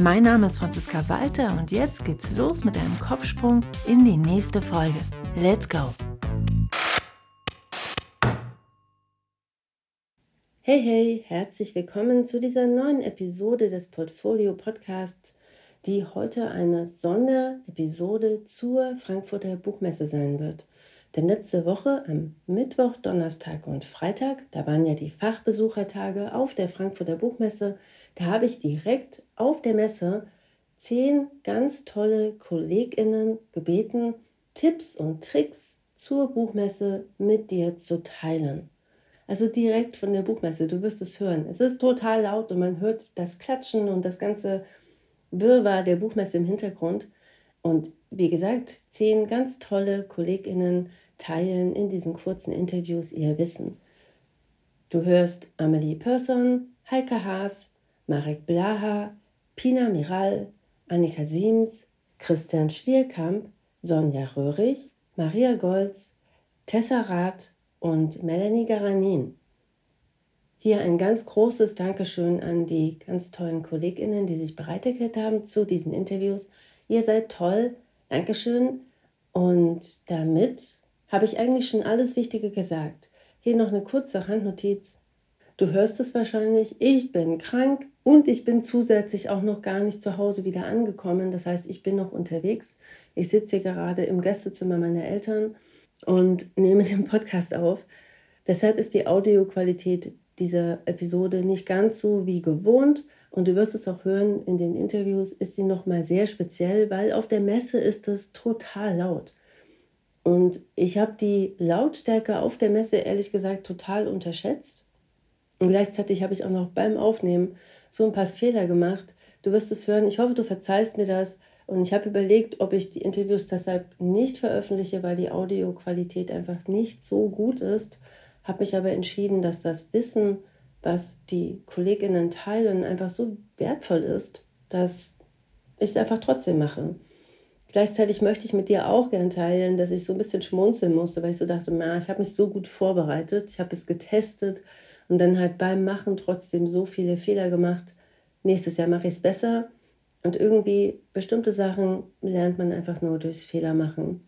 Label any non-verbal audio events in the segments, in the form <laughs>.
Mein Name ist Franziska Walter und jetzt geht's los mit einem Kopfsprung in die nächste Folge. Let's go! Hey, hey, herzlich willkommen zu dieser neuen Episode des Portfolio Podcasts, die heute eine Sonderepisode zur Frankfurter Buchmesse sein wird. Denn letzte Woche am Mittwoch, Donnerstag und Freitag, da waren ja die Fachbesuchertage auf der Frankfurter Buchmesse, da habe ich direkt auf der Messe zehn ganz tolle KollegInnen gebeten, Tipps und Tricks zur Buchmesse mit dir zu teilen. Also direkt von der Buchmesse, du wirst es hören. Es ist total laut und man hört das Klatschen und das ganze Wirrwarr der Buchmesse im Hintergrund. Und wie gesagt, zehn ganz tolle KollegInnen teilen in diesen kurzen Interviews ihr Wissen. Du hörst Amelie Persson, Heike Haas, Marek Blaha, Pina Miral, Annika Siems, Christian Schlierkamp, Sonja Röhrig, Maria Golz, Tessa Rath und Melanie Garanin. Hier ein ganz großes Dankeschön an die ganz tollen KollegInnen, die sich bereit erklärt haben zu diesen Interviews. Ihr seid toll. Dankeschön. Und damit habe ich eigentlich schon alles Wichtige gesagt. Hier noch eine kurze Handnotiz. Du hörst es wahrscheinlich, ich bin krank und ich bin zusätzlich auch noch gar nicht zu Hause wieder angekommen. Das heißt, ich bin noch unterwegs. Ich sitze hier gerade im Gästezimmer meiner Eltern und nehme den Podcast auf. Deshalb ist die Audioqualität dieser Episode nicht ganz so wie gewohnt. Und du wirst es auch hören, in den Interviews ist sie nochmal sehr speziell, weil auf der Messe ist es total laut. Und ich habe die Lautstärke auf der Messe ehrlich gesagt total unterschätzt. Und gleichzeitig habe ich auch noch beim Aufnehmen so ein paar Fehler gemacht. Du wirst es hören. Ich hoffe, du verzeihst mir das. Und ich habe überlegt, ob ich die Interviews deshalb nicht veröffentliche, weil die Audioqualität einfach nicht so gut ist. Habe mich aber entschieden, dass das Wissen, was die Kolleginnen teilen, einfach so wertvoll ist, dass ich es einfach trotzdem mache. Gleichzeitig möchte ich mit dir auch gern teilen, dass ich so ein bisschen schmunzeln musste, weil ich so dachte, na, ich habe mich so gut vorbereitet, ich habe es getestet und dann halt beim Machen trotzdem so viele Fehler gemacht. Nächstes Jahr mache ich es besser und irgendwie bestimmte Sachen lernt man einfach nur durchs Fehler machen.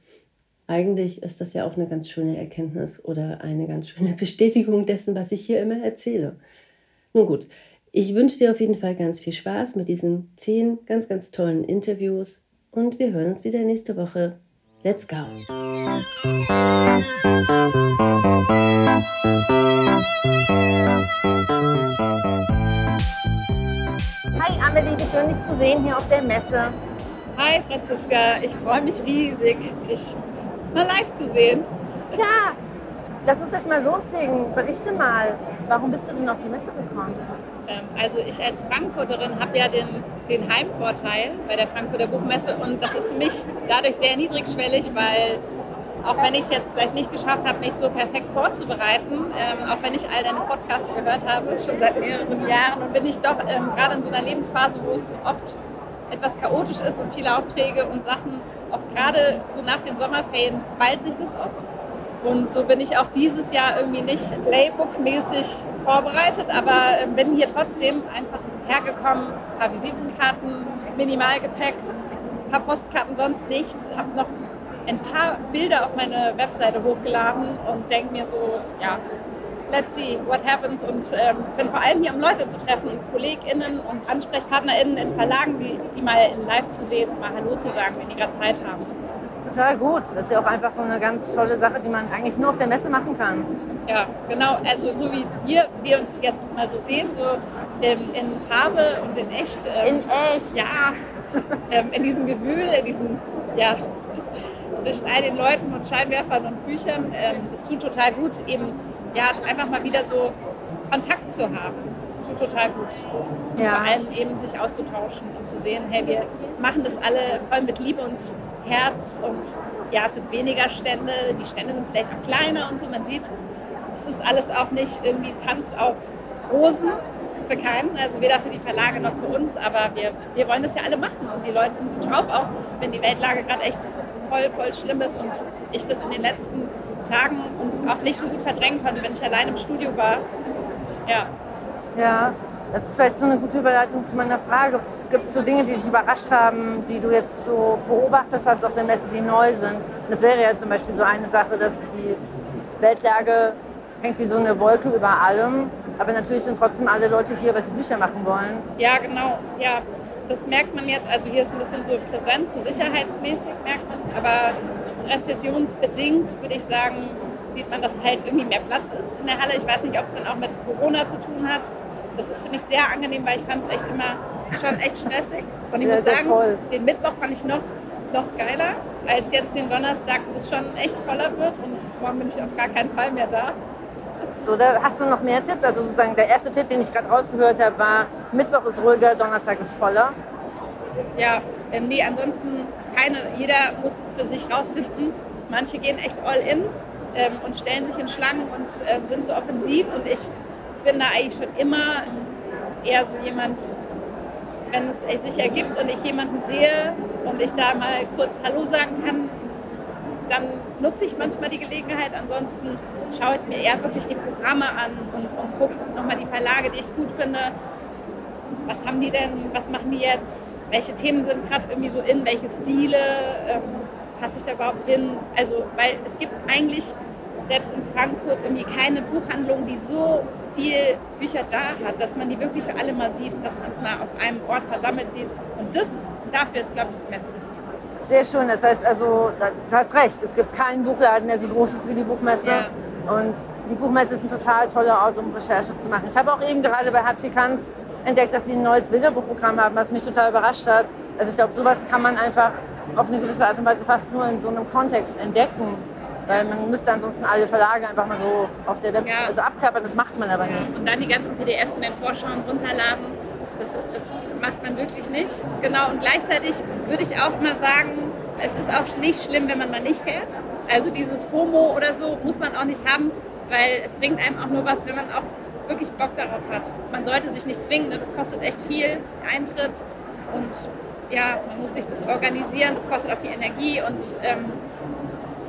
Eigentlich ist das ja auch eine ganz schöne Erkenntnis oder eine ganz schöne <laughs> Bestätigung dessen, was ich hier immer erzähle. Nun gut, ich wünsche dir auf jeden Fall ganz viel Spaß mit diesen zehn ganz, ganz tollen Interviews und wir hören uns wieder nächste Woche. Let's go! Amelie, wie schön dich zu sehen hier auf der Messe. Hi Franziska, ich freue mich riesig, dich mal live zu sehen. Ja, lass uns gleich mal loslegen. Berichte mal, warum bist du denn auf die Messe gekommen? Ähm, also ich als Frankfurterin habe ja den, den Heimvorteil bei der Frankfurter Buchmesse und das ist für mich dadurch sehr niedrigschwellig, weil auch wenn ich es jetzt vielleicht nicht geschafft habe, mich so perfekt vorzubereiten, ähm, auch wenn ich all deine Podcasts gehört habe, schon seit mehreren Jahren, und bin ich doch ähm, gerade in so einer Lebensphase, wo es oft etwas chaotisch ist und viele Aufträge und Sachen, oft gerade so nach den Sommerferien ballt sich das oft. Und so bin ich auch dieses Jahr irgendwie nicht Playbook-mäßig vorbereitet, aber äh, bin hier trotzdem einfach hergekommen, ein paar Visitenkarten, Minimalgepäck, ein paar Postkarten, sonst nichts, habe noch ein paar Bilder auf meine Webseite hochgeladen und denke mir so, ja, let's see what happens und ähm, bin vor allem hier, um Leute zu treffen und KollegInnen und AnsprechpartnerInnen in Verlagen, die, die mal in live zu sehen und mal Hallo zu sagen, wenn die gerade Zeit haben. Total gut. Das ist ja auch einfach so eine ganz tolle Sache, die man eigentlich nur auf der Messe machen kann. Ja, genau. Also so wie wir, wir uns jetzt mal so sehen, so ähm, in Farbe und in echt. Ähm, in echt? Ja. ähm, in diesem Gewühl, in diesem, ja, zwischen all den Leuten und Scheinwerfern und Büchern. Ähm, es tut total gut, eben ja, einfach mal wieder so Kontakt zu haben. Es tut total gut. Ja. vor allem eben sich auszutauschen und zu sehen, hey, wir machen das alle voll mit Liebe und Herz und ja, es sind weniger Stände, die Stände sind vielleicht auch kleiner und so. Man sieht, es ist alles auch nicht irgendwie Tanz auf Rosen für keinen, also weder für die Verlage noch für uns, aber wir, wir wollen das ja alle machen und die Leute sind gut drauf, auch wenn die Weltlage gerade echt voll, voll schlimm ist und ich das in den letzten Tagen auch nicht so gut verdrängen konnte, wenn ich allein im Studio war. Ja. Ja, das ist vielleicht so eine gute Überleitung zu meiner Frage. Gibt es so Dinge, die dich überrascht haben, die du jetzt so beobachtet hast auf der Messe, die neu sind? Und das wäre ja zum Beispiel so eine Sache, dass die Weltlage hängt wie so eine Wolke über allem. Aber natürlich sind trotzdem alle Leute hier, weil sie Bücher machen wollen. Ja, genau. Ja, das merkt man jetzt. Also hier ist ein bisschen so präsent, so sicherheitsmäßig merkt man. Aber rezessionsbedingt würde ich sagen, sieht man, dass halt irgendwie mehr Platz ist in der Halle. Ich weiß nicht, ob es dann auch mit Corona zu tun hat. Das ist, finde ich, sehr angenehm, weil ich fand es echt immer schon echt stressig. Und ich Ja, muss sagen, voll. den Mittwoch fand ich noch, noch geiler als jetzt den Donnerstag, wo es schon echt voller wird. Und morgen bin ich auf gar keinen Fall mehr da. So, da hast du noch mehr Tipps? Also sozusagen der erste Tipp, den ich gerade rausgehört habe, war, Mittwoch ist ruhiger, Donnerstag ist voller. Ja, ähm, nee, ansonsten keine, jeder muss es für sich rausfinden. Manche gehen echt all in ähm, und stellen sich in Schlangen und äh, sind so offensiv und ich bin da eigentlich schon immer eher so jemand, wenn es sich ergibt und ich jemanden sehe und ich da mal kurz Hallo sagen kann, dann nutze ich manchmal die Gelegenheit. Ansonsten schaue ich mir eher wirklich die Programme an und, und gucke nochmal die Verlage, die ich gut finde. Was haben die denn, was machen die jetzt? Welche Themen sind gerade irgendwie so in, welche Stile? Ähm, passe ich da überhaupt hin? Also, weil es gibt eigentlich selbst in Frankfurt irgendwie keine Buchhandlung, die so viel Bücher da hat, dass man die wirklich alle mal sieht, dass man es mal auf einem Ort versammelt sieht. Und das, dafür ist, glaube ich, die Messe richtig gut. Sehr schön. Das heißt also, du hast recht, es gibt keinen Buchladen, der so groß ist wie die Buchmesse. Ja. Und die Buchmesse ist ein total toller Ort, um Recherche zu machen. Ich habe auch eben gerade bei Kanz entdeckt, dass sie ein neues Bilderbuchprogramm haben, was mich total überrascht hat. Also ich glaube, sowas kann man einfach auf eine gewisse Art und Weise fast nur in so einem Kontext entdecken. Weil man müsste ansonsten alle Verlage einfach mal so auf der Web Ja. also abklappern, das macht man aber nicht. Und dann die ganzen PDFs von den Vorschauen runterladen. Das, das macht man wirklich nicht. Genau, und gleichzeitig würde ich auch mal sagen, es ist auch nicht schlimm, wenn man mal nicht fährt. Also dieses FOMO oder so muss man auch nicht haben, weil es bringt einem auch nur was, wenn man auch wirklich Bock darauf hat. Man sollte sich nicht zwingen, ne? das kostet echt viel Eintritt und ja, man muss sich das organisieren, das kostet auch viel Energie und ähm,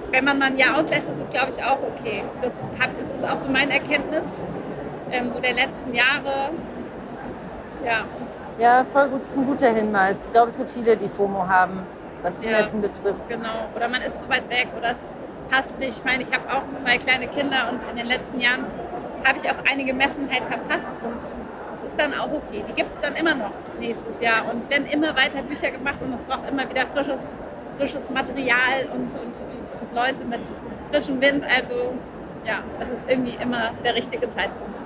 wenn man mal ein Jahr auslässt, ist es glaube ich auch okay. Das ist auch so meine Erkenntnis ähm, so der letzten Jahre. Ja, Ja, voll gut, das ist ein guter Hinweis. Ich glaube, es gibt viele, die FOMO haben, was die Ja. Messen betrifft. genau. Oder man ist zu weit weg oder es passt nicht. Ich meine, ich habe auch zwei kleine Kinder und in den letzten Jahren habe ich auch einige Messen halt verpasst und das ist dann auch okay. Die gibt es dann immer noch nächstes Jahr und werden immer weiter Bücher gemacht und es braucht immer wieder frisches, frisches Material und, und, und, und Leute mit frischem Wind. Also ja, das ist irgendwie immer der richtige Zeitpunkt.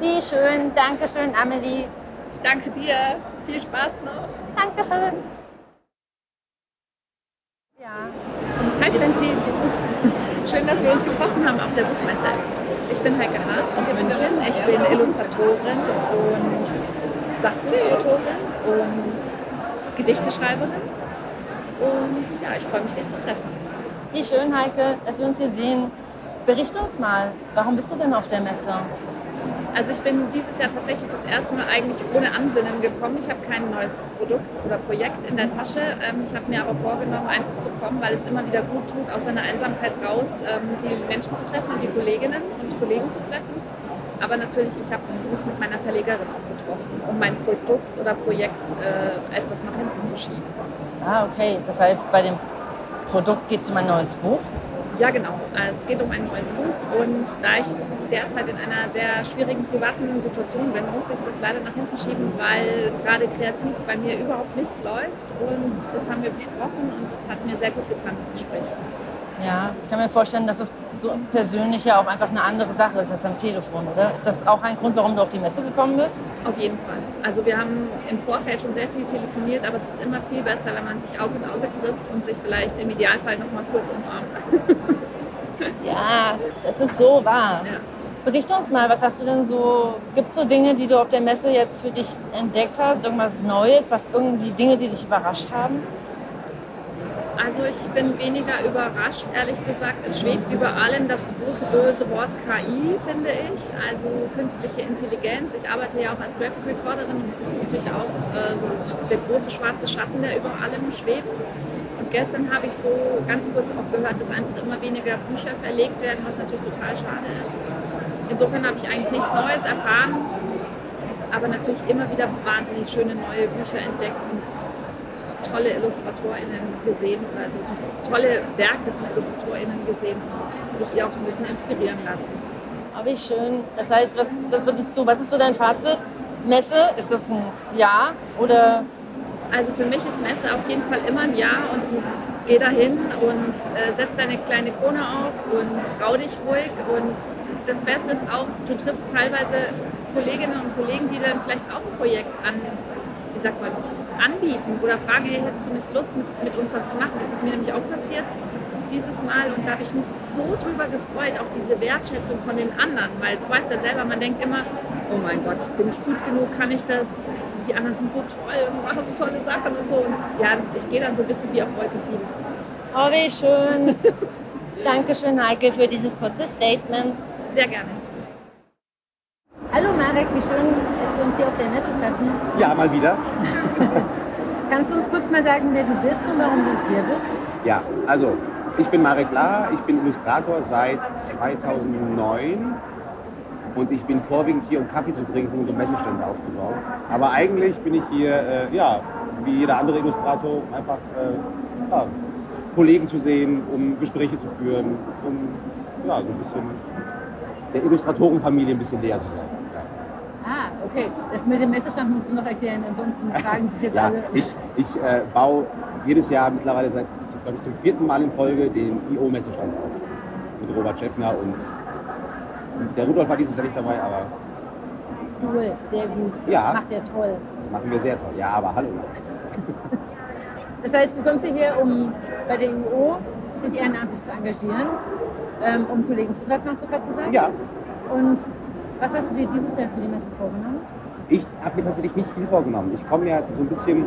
Wie schön, Dankeschön, Amelie. Ich danke dir. Viel Spaß noch. Dankeschön. Ja, Hi Franzi. Schön, dass wir uns getroffen haben auf der Buchmesse. Ich bin Heike Haas aus München. Ich bin Illustratorin und Sachbuchautorin und Gedichteschreiberin. Und ja, ich freue mich, dich zu treffen. wie schön, Heike, dass wir uns hier sehen. Berichte uns mal, warum bist du denn auf der Messe? Also ich bin dieses Jahr tatsächlich das erste Mal eigentlich ohne Ansinnen gekommen. Ich habe kein neues Produkt oder Projekt in der Tasche. Ähm, Ich habe mir aber vorgenommen, einfach zu kommen, weil es immer wieder gut tut, aus seiner Einsamkeit raus ähm, die Menschen zu treffen und die Kolleginnen und Kollegen zu treffen. Aber natürlich, ich habe mich mit meiner Verlegerin auch getroffen, um mein Produkt oder Projekt äh, etwas nach hinten zu schieben. Ah, okay. Das heißt, bei dem Produkt geht es um ein neues Buch. Ja, genau. Es geht um ein neues Buch und da ich derzeit in einer sehr schwierigen privaten Situation bin, muss ich das leider nach hinten schieben, weil gerade kreativ bei mir überhaupt nichts läuft und das haben wir besprochen und das hat mir sehr gut getan, das Gespräch. Ja, ich kann mir vorstellen, dass das so persönlich ja auch einfach eine andere Sache ist als am Telefon, oder? Ist das auch ein Grund, warum du auf die Messe gekommen bist? Auf jeden Fall. Also wir haben im Vorfeld schon sehr viel telefoniert, aber es ist immer viel besser, wenn man sich Auge in Auge trifft und sich vielleicht im Idealfall noch mal kurz umarmt. <laughs> Ja, das ist so wahr. Ja. Berichte uns mal, was hast du denn so, gibt es so Dinge, die du auf der Messe jetzt für dich entdeckt hast? Irgendwas Neues, was irgendwie Dinge, die dich überrascht haben? Also ich bin weniger überrascht, ehrlich gesagt. Es schwebt über allem das große böse Wort KI, finde ich. Also künstliche Intelligenz. Ich arbeite ja auch als Graphic Recorderin und das ist natürlich auch äh, so der große schwarze Schatten, der über allem schwebt. Und gestern habe ich so ganz kurz auch gehört, dass einfach immer weniger Bücher verlegt werden, was natürlich total schade ist. Insofern habe ich eigentlich nichts Neues erfahren, aber natürlich immer wieder wahnsinnig schöne neue Bücher entdeckt und tolle IllustratorInnen gesehen, also tolle Werke von IllustratorInnen gesehen und mich auch ein bisschen inspirieren lassen. Oh, wie schön. Das heißt, was, was würdest du, was ist so dein Fazit? Messe, ist das ein Ja oder? Also für mich ist Messe auf jeden Fall immer ein Ja und geh dahin und äh, setz deine kleine Krone auf und trau dich ruhig. Und das Beste ist auch, du triffst teilweise Kolleginnen und Kollegen, die dann vielleicht auch ein Projekt an, wie sagt man, anbieten oder fragen, hey, hättest du nicht Lust, mit, mit uns was zu machen? Das ist mir nämlich auch passiert dieses Mal und da habe ich mich so drüber gefreut, auch diese Wertschätzung von den anderen, weil du weißt ja selber, man denkt immer, oh mein Gott, bin ich gut genug, kann ich das? Die anderen sind so toll und machen so tolle Sachen und so und ja, ich gehe dann so ein bisschen wie auf Wolke 7. Oh, wie schön. Dankeschön, Heike, für dieses kurze Statement. Sehr gerne. Hallo Marek, wie schön, dass wir uns hier auf der Messe treffen. Ja, mal wieder. <laughs> Kannst du uns kurz mal sagen, wer du bist und warum du hier bist? Ja, also ich bin Marek Blaha, ich bin Illustrator seit 2009 und ich bin vorwiegend hier, um Kaffee zu trinken und um Messestände aufzubauen. Aber eigentlich bin ich hier, äh, ja, wie jeder andere Illustrator, einfach äh, ja, Kollegen zu sehen, um Gespräche zu führen, um ja, so ein bisschen der Illustratorenfamilie ein bisschen näher zu sein. Ah, okay. Das mit dem Messestand musst du noch erklären, ansonsten fragen sich jetzt Ja, alle. ich, ich äh, baue jedes Jahr mittlerweile seit glaub ich, zum vierten Mal in Folge den IO-Messestand auf. Mit Robert Schäffner und der Rudolf war dieses Jahr nicht dabei, aber Cool, sehr gut. Ja. Das macht er toll. das machen wir sehr toll. Ja, aber hallo. <laughs> Das heißt, du kommst hierher, um bei der IO dich ehrenamtlich zu engagieren, ähm, um Kollegen zu treffen, hast du gerade gesagt? Ja, Und was hast du dir dieses Jahr für die Messe vorgenommen? ich habe mir tatsächlich nicht viel vorgenommen. Ich komme ja so ein bisschen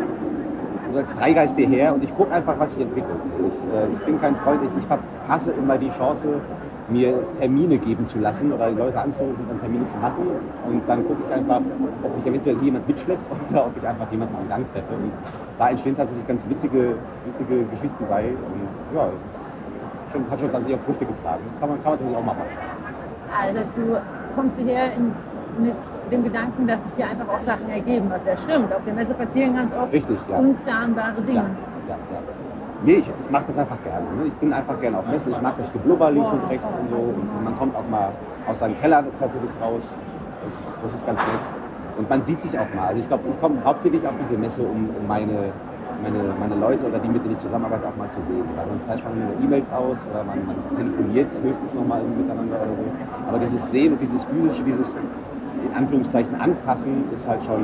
so als Freigeist hierher und ich gucke einfach, was sich entwickelt. Ich, äh, ich bin kein Freund, ich, ich verpasse immer die Chance, mir Termine geben zu lassen oder Leute anzurufen und dann Termine zu machen. Und dann gucke ich einfach, ob mich eventuell jemand mitschleppt <laughs> oder ob ich einfach jemanden am Gang treffe. Und da entstehen tatsächlich ganz witzige, witzige Geschichten bei. Und ja, schon, hat schon tatsächlich auch Früchte getragen. Das kann man, kann man tatsächlich auch machen. Ah, Das heißt, du kommst hierher in, mit dem Gedanken, dass sich hier einfach auch Sachen ergeben, was ja stimmt. Auf der Messe passieren ganz oft Richtig, ja. unplanbare Dinge. Ja, ja, ja. Nee, ich, ich mache das einfach gerne. Ne? Ich bin einfach gerne auf Messen. Ich mag das Geblubber links und rechts und so. Und man kommt auch mal aus seinem Keller tatsächlich raus. Das, das ist ganz nett. Und man sieht sich auch mal. Also ich glaube, ich komme hauptsächlich auf diese Messe, um, um meine, meine, meine Leute oder die, mit denen ich zusammenarbeite, auch mal zu sehen. Weil sonst tauscht man nur E-Mails aus oder man, man telefoniert höchstens noch mal miteinander oder so. Aber dieses Sehen und dieses physische, dieses in Anführungszeichen Anfassen ist halt schon,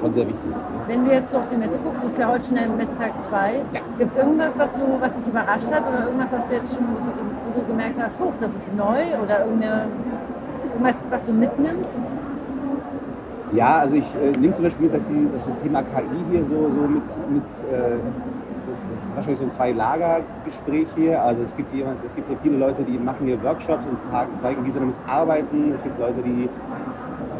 schon sehr wichtig. Wenn du jetzt so auf die Messe guckst, das ist ja heute schon der Messetag 2. Ja. Gibt es irgendwas, was, du, was dich überrascht hat oder irgendwas, was du jetzt schon so, wo du gemerkt hast, hoch, das ist neu oder irgendwas, was du mitnimmst? Ja, also ich äh, nehme zum Beispiel mit, dass, die, dass das Thema KI hier so, so mit, mit äh, das, das ist wahrscheinlich so ein Zwei-Lager-Gespräch hier. Also es gibt, jemand, es gibt hier viele Leute, die machen hier Workshops und zeigen, wie sie damit arbeiten. Es gibt Leute, die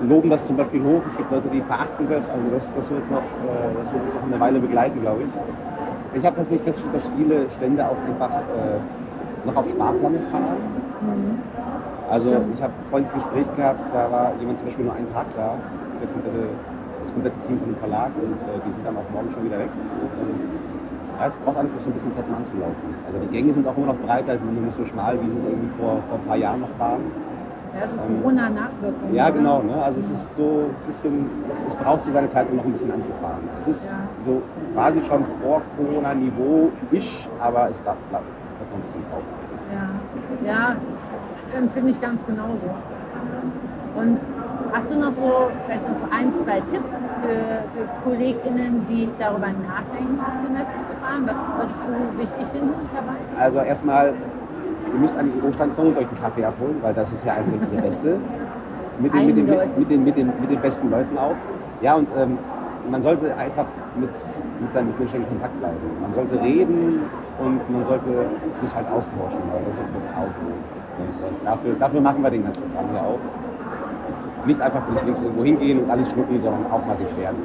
loben das zum Beispiel hoch. Es gibt Leute, die verachten das. Also das, das, wird, noch, äh, das wird uns noch eine Weile begleiten, glaube ich. Ich habe tatsächlich festgestellt, dass viele Stände auch einfach äh, noch auf Sparflamme fahren. Also Stimmt. ich habe vorhin ein Gespräch gehabt, da war jemand zum Beispiel nur einen Tag da, der komplette, das komplette Team von dem Verlag und äh, die sind dann auch morgen schon wieder weg. Und, ja, es braucht alles noch so ein bisschen Zeit, um anzulaufen. Also die Gänge sind auch immer noch breiter, sie sind nur nicht so schmal, wie sie irgendwie vor, vor ein paar Jahren noch waren. Ja, so Corona-Nachwirkungen. Ja, genau. Ne? Also es ist so ein bisschen, es, es braucht so seine Zeit, um noch ein bisschen anzufahren. Es ist Ja. so quasi schon vor Corona-Niveau-ish, aber es darf, noch ein bisschen brauchen. Ja, ja das empfinde ich ganz genauso. Und hast du noch so, vielleicht noch so ein, zwei Tipps für, für KollegInnen, die darüber nachdenken, auf die Messe zu fahren? Was würdest du wichtig finden dabei? Also erstmal, ihr müsst an den Bürostand kommen und euch einen Kaffee abholen, weil das ist ja eigentlich der Beste. Mit den, mit, den, mit, den, mit, den, mit den besten Leuten auch. Ja, und ähm, man sollte einfach mit, mit seinen Mitmenschen in Kontakt bleiben. Man sollte reden, und man sollte sich halt austauschen, weil das ist das Auge. Und dafür, dafür machen wir den ganzen Kram hier auch. Nicht einfach links irgendwo hingehen und alles schlucken, sondern auch mal sich werden.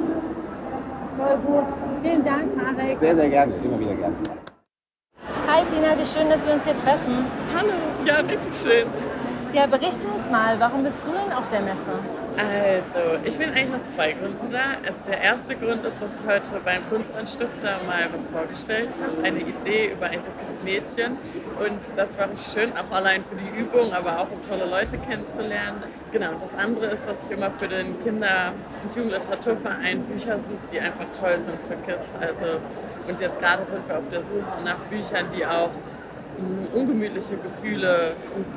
Voll gut. Vielen Dank, Marek. Sehr, sehr gerne, immer wieder gerne. Hi Pina, wie schön, dass wir uns hier treffen. Hallo, ja, richtig schön. Ja, berichte uns mal, warum bist du denn auf der Messe? Also, ich bin eigentlich aus zwei Gründen da. Also der erste Grund ist, dass ich heute beim Kunstanstifter mal was vorgestellt habe, eine Idee über ein dickes Mädchen. Und das war schön, auch allein für die Übung, aber auch um tolle Leute kennenzulernen. Genau, und das andere ist, dass ich immer für den Kinder- und Jugendliteraturverein Bücher suche, die einfach toll sind für Kids. Also, und jetzt gerade sind wir auf der Suche nach Büchern, die auch ungemütliche Gefühle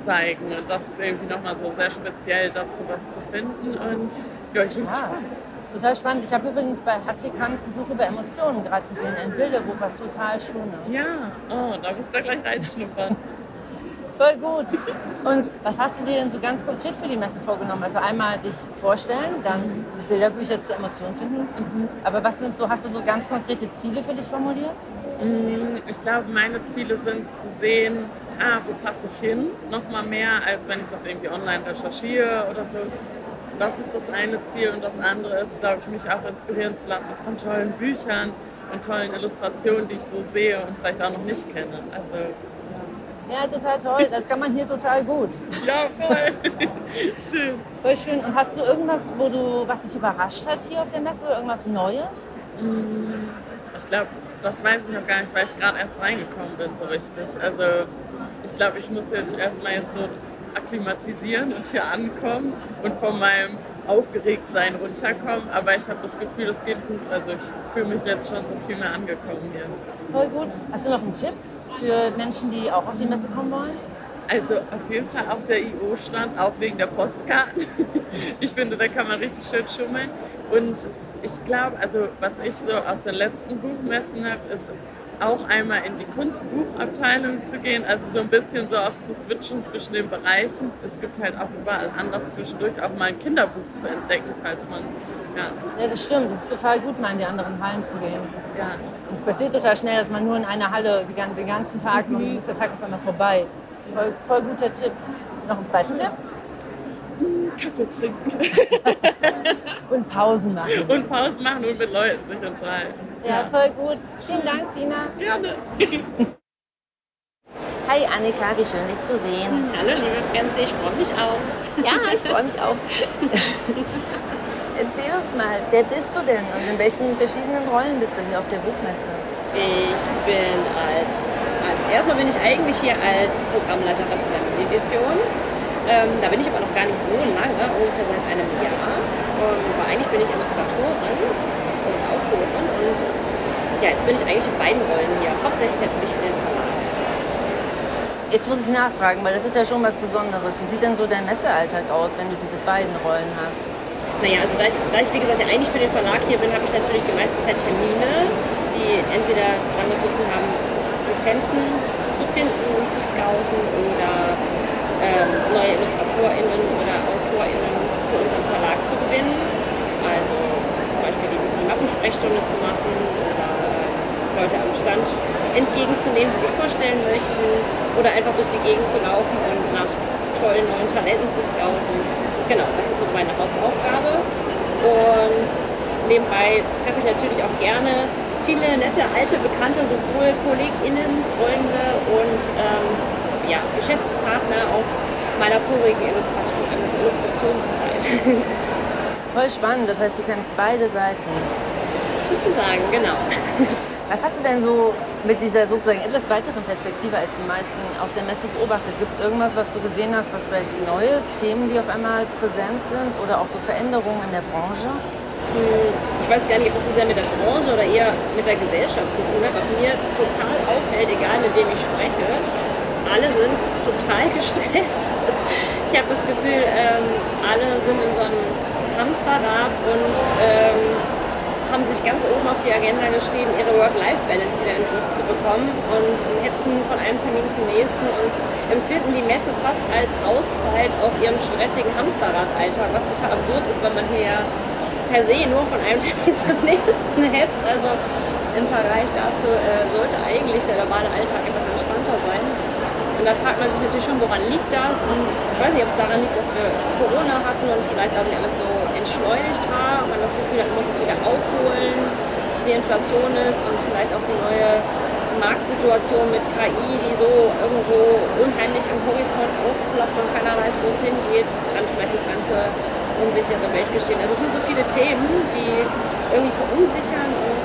zeigen. Und das ist irgendwie nochmal so sehr speziell, dazu was zu finden. Und ja, ich bin Ja. gespannt. Total spannend. Ich habe übrigens bei Hatschik Hans ein Buch über Emotionen gerade gesehen, ein Bilderbuch, was total schön ist. Ja, oh, da musst du gleich reinschnuppern. <laughs> Voll gut. Und was hast du dir denn so ganz konkret für die Messe vorgenommen? Also einmal dich vorstellen, dann Bilderbücher zur Emotion finden. Aber was sind so, hast du so ganz konkrete Ziele für dich formuliert? Mm, Ich glaube, meine Ziele sind zu sehen, ah, wo passe ich hin, nochmal mehr, als wenn ich das irgendwie online recherchiere oder so. Das ist das eine Ziel und das andere ist, glaube ich, mich auch inspirieren zu lassen von tollen Büchern und tollen Illustrationen, die ich so sehe und vielleicht auch noch nicht kenne. Also, Ja, total toll. Das kann man hier total gut. ja, voll. <laughs> Schön. Voll schön. Und hast du irgendwas, wo du, was dich überrascht hat hier auf der Messe? Irgendwas Neues? Ich glaube, das weiß ich noch gar nicht, weil ich gerade erst reingekommen bin so richtig. Also ich glaube, ich muss jetzt erstmal jetzt so akklimatisieren und hier ankommen und von meinem Aufgeregtsein runterkommen. Aber ich habe das Gefühl, es geht gut. Also ich fühle mich jetzt schon so viel mehr angekommen hier. Voll gut. Hast du noch einen Tipp für Menschen, die auch auf die Messe kommen wollen? Also auf jeden Fall auch der IO-Stand, auch wegen der Postkarten. <laughs> Ich finde, da kann man richtig schön schummeln. Und ich glaube, also was ich so aus den letzten Buchmessen habe, ist auch einmal in die Kunstbuchabteilung zu gehen, also so ein bisschen so auch zu switchen zwischen den Bereichen. Es gibt halt auch überall anders zwischendurch auch mal ein Kinderbuch zu entdecken, falls man, ja, Ja, das stimmt. Es ist total gut, mal in die anderen Hallen zu gehen. ja, Und es passiert total schnell, dass man nur in einer Halle die den ganzen Tag, und dann ist der Tag auf einmal vorbei. Voll, voll guter Tipp. Noch einen zweiten Tipp? Kaffee trinken <laughs> Und Pausen machen. und Pause machen und mit Leuten sich unterhalten. Ja, voll gut. Vielen Dank, Pina. Gerne. <laughs> Hi Annika, wie schön dich zu sehen. Hallo liebe Franzi, ich freue mich auch. Ja, ich freue mich auch. <laughs> Erzähl uns mal, wer bist du denn und in welchen verschiedenen Rollen bist du hier auf der Buchmesse? Ich bin als, also erstmal bin ich eigentlich hier als Programmleiterin der Edition. Ähm, da bin ich aber noch gar nicht so lange, ungefähr seit einem Jahr. Ähm, aber eigentlich bin ich Illustratorin und Autorin und ja, jetzt bin ich eigentlich in beiden Rollen hier. Hauptsächlich natürlich für den Verlag. Jetzt muss ich nachfragen, weil das ist ja schon was Besonderes. Wie sieht denn so dein Messealltag aus, wenn du diese beiden Rollen hast? Naja, also da ich, da ich wie gesagt ja eigentlich für den Verlag hier bin, habe ich natürlich die meiste Zeit Termine, die entweder damit zu tun haben, Lizenzen zu finden und zu scouten oder ähm, neue IllustratorInnen oder AutorInnen für unseren Verlag zu gewinnen. Also zum Beispiel die, die Mappensprechstunde zu machen oder ähm, Leute am Stand entgegenzunehmen, die sich vorstellen möchten oder einfach durch die Gegend zu laufen und nach tollen neuen Talenten zu scouten. Genau, das ist so meine Hauptaufgabe. Und nebenbei treffe ich natürlich auch gerne viele nette alte Bekannte, sowohl KollegInnen, Freunde und ähm, ja, Geschäftspartner aus meiner vorigen Illustration, also Illustrationszeit. Voll spannend, das heißt, du kennst beide Seiten. Sozusagen, genau. Was hast du denn so mit dieser sozusagen etwas weiteren Perspektive als die meisten auf der Messe beobachtet? Gibt es irgendwas, was du gesehen hast, was vielleicht neu ist, Themen, die auf einmal präsent sind oder auch so Veränderungen in der Branche? Ich weiß gar nicht, ob das so sehr mit der Branche oder eher mit der Gesellschaft zu tun hat. Was mir total auffällt, egal mit wem ich spreche, alle sind total <laughs> gestresst. Ich habe das Gefühl, ähm, alle sind in so einem Hamsterrad und ähm, haben sich ganz oben auf die Agenda geschrieben, ihre Work-Life-Balance wieder in den Griff zu bekommen und hetzen von einem Termin zum nächsten und empfinden die Messe fast als Auszeit aus ihrem stressigen Hamsterrad-Alltag, was total absurd ist, weil man hier ja per se nur von einem <laughs> Termin zum nächsten hetzt. Also im Vergleich dazu äh, sollte eigentlich der normale Alltag etwas entspannter sein. Und da fragt man sich natürlich schon, woran liegt das? Und ich weiß nicht, ob es daran liegt, dass wir Corona hatten und vielleicht dadurch alles so entschleunigt war und man das Gefühl hat, man muss es wieder aufholen, bis die Inflation ist und vielleicht auch die neue Marktsituation mit KI, die so irgendwo unheimlich am Horizont aufploppt und keiner weiß, wo es hingeht, dann vielleicht das ganze unsichere Weltgeschehen. Also es sind so viele Themen, die irgendwie verunsichern und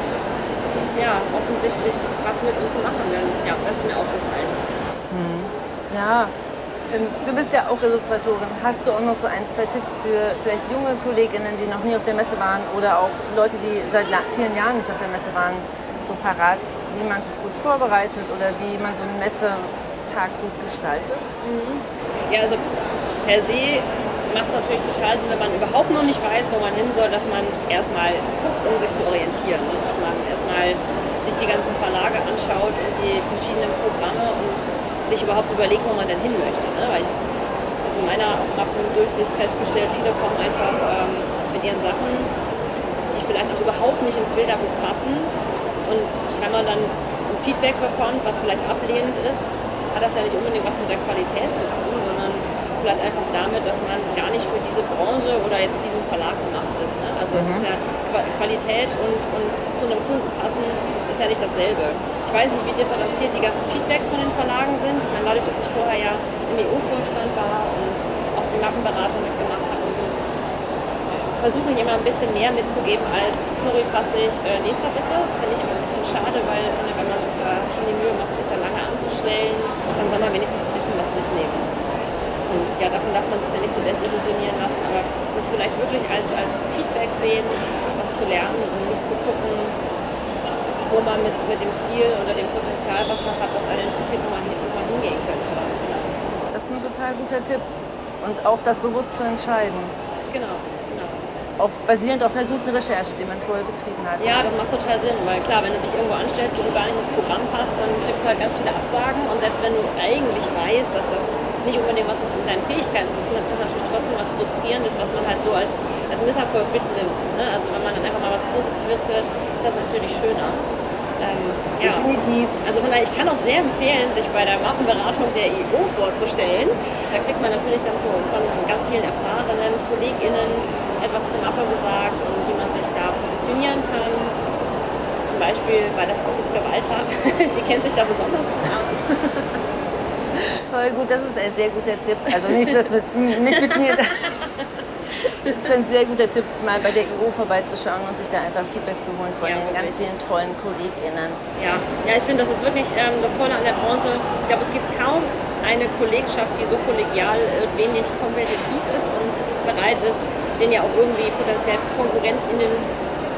ja, offensichtlich was mit uns machen. Denn, ja, das ist mir aufgefallen. Hm. Ja, du bist ja auch Illustratorin. Hast du auch noch so ein, zwei Tipps für vielleicht junge Kolleginnen, die noch nie auf der Messe waren oder auch Leute, die seit vielen Jahren nicht auf der Messe waren, so parat, wie man sich gut vorbereitet oder wie man so einen Messetag gut gestaltet? Mhm. Ja, also per se macht es natürlich total Sinn, wenn man überhaupt noch nicht weiß, wo man hin soll, dass man erstmal guckt, um sich zu orientieren. Und dass man erstmal sich die ganzen Verlage anschaut und die verschiedenen Programme und sich überhaupt überlegt, wo man denn hin möchte. Ne? Weil ich habe in meiner Durchsicht festgestellt, viele kommen einfach ähm, mit ihren Sachen, die vielleicht auch überhaupt nicht ins Bilderbuch passen. Und wenn man dann ein Feedback bekommt, was vielleicht ablehnend ist, hat das ja nicht unbedingt was mit der Qualität zu tun, sondern vielleicht einfach damit, dass man gar nicht für diese Branche oder jetzt diesen Verlag gemacht ist. Ne? Also mhm. es ist mhm. ja Qualität und, und zu einem Kunden passen ist ja nicht dasselbe. Ich weiß nicht, wie differenziert die ganzen den Verlagen sind. Ich meine, dadurch, dass ich vorher ja im EU-Vorstand war und auch die Mappenberatung mitgemacht habe und so, versuche ich immer ein bisschen mehr mitzugeben als, sorry, passt nicht, äh, nächster bitte. Das finde ich immer ein bisschen schade, weil wenn man sich da schon die Mühe macht, sich da lange anzustellen, dann soll man wenigstens ein bisschen was mitnehmen. Und ja, davon darf man sich dann nicht so desillusionieren lassen, aber das vielleicht wirklich als, als Feedback sehen, was zu lernen und nicht zu gucken, wo man mit, mit dem Stil oder dem Potenzial, was man hat, was einen interessiert, wo man, wo man hingehen könnte. Das ist ein total guter Tipp. Und auch das bewusst zu entscheiden. Genau auf, basierend auf einer guten Recherche, die man vorher betrieben hat. Ja, das macht total Sinn, weil klar, wenn du dich irgendwo anstellst, wo du gar nicht ins Programm passt, dann kriegst du halt ganz viele Absagen und selbst wenn du eigentlich weißt, dass das nicht unbedingt was mit deinen Fähigkeiten zu tun hat, ist das natürlich trotzdem was Frustrierendes, was man halt so als, als Misserfolg mitnimmt. Ne? Also wenn man dann einfach mal was Positives hört, ist das natürlich schöner. Ähm, Definitiv. Ja. Also von daher, ich kann auch sehr empfehlen, sich bei der Mappenberatung der IO vorzustellen. Da kriegt man natürlich dann von, von ganz vielen erfahrenen KollegInnen etwas zum Mappe gesagt und wie man sich da positionieren kann. Zum Beispiel bei der Franziska Walter. <laughs> Die kennt sich da besonders gut aus. Voll gut, das ist ein sehr guter Tipp. Also nicht, was mit, nicht mit mir. <laughs> Das ist ein sehr guter Tipp, mal bei der IO vorbeizuschauen und sich da einfach Feedback zu holen von ja, den ganz vielen tollen KollegInnen. Ja, ja ich finde, das ist wirklich ähm, das Tolle an der Branche. Ich glaube, es gibt kaum eine Kollegschaft, die so kollegial äh, wenig kompetitiv ist und bereit ist, den ja auch irgendwie potenziell KonkurrentInnen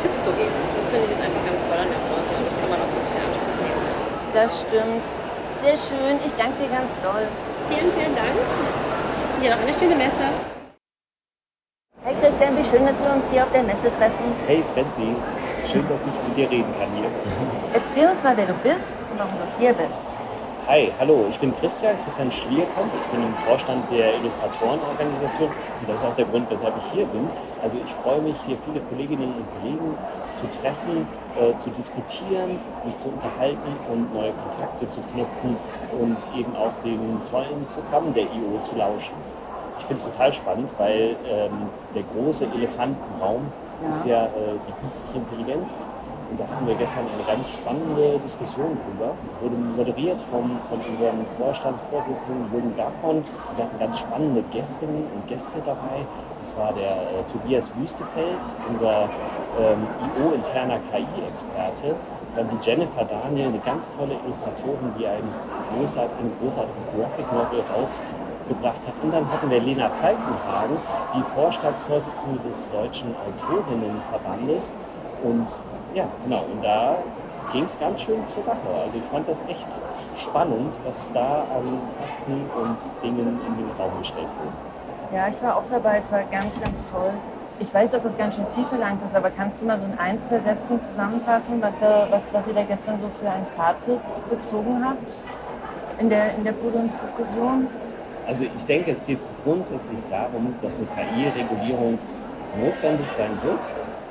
Tipps zu geben. Das finde ich ist einfach ganz toll an der Branche und das kann man auch wirklich in Anspruch nehmen. Das stimmt. Sehr schön. Ich danke dir ganz doll. Vielen, vielen Dank. Dir noch eine schöne Messe. Schön, dass wir uns hier auf der Messe treffen. Hey Frenzi, schön, dass ich mit dir reden kann hier. <laughs> Erzähl uns mal, wer du bist und warum du hier bist. Hi, hallo, ich bin Christian, Christian Schlierkamp. Ich bin im Vorstand der Illustratorenorganisation und das ist auch der Grund, weshalb ich hier bin. Also ich freue mich, hier viele Kolleginnen und Kollegen zu treffen, äh, zu diskutieren, mich zu unterhalten und neue Kontakte zu knüpfen und eben auch den tollen Programmen der IO zu lauschen. Ich finde es total spannend, weil ähm, der große Elefant im Raum ja. ist ja äh, die künstliche Intelligenz. Und da hatten wir gestern eine ganz spannende Diskussion drüber. Wurde moderiert vom, von unserem Vorstandsvorsitzenden Jürgen Gaffron. Wir hatten ganz spannende Gästinnen und Gäste dabei. Das war der äh, Tobias Wüstefeld, unser ähm, IO-interner KI-Experte. Dann die Jennifer Daniel, eine ganz tolle Illustratorin, die einen großart, eine großartige Graphic Novel rausgebracht hat. Und dann hatten wir Lena Falkenhagen, die Vorstandsvorsitzende des Deutschen Autorinnenverbandes. Und ja, genau. Und da ging es ganz schön zur Sache. Also ich fand das echt spannend, was da an Fakten und Dingen in den Raum gestellt wurde. Ja, ich war auch dabei. Es war ganz, ganz toll. Ich weiß, dass das ganz schön viel verlangt ist, aber kannst du mal so in ein, zwei Sätzen zusammenfassen, was, da, was, was ihr da gestern so für ein Fazit bezogen habt in der, in der Podiumsdiskussion? Also ich denke, es geht grundsätzlich darum, dass eine KI-Regulierung notwendig sein wird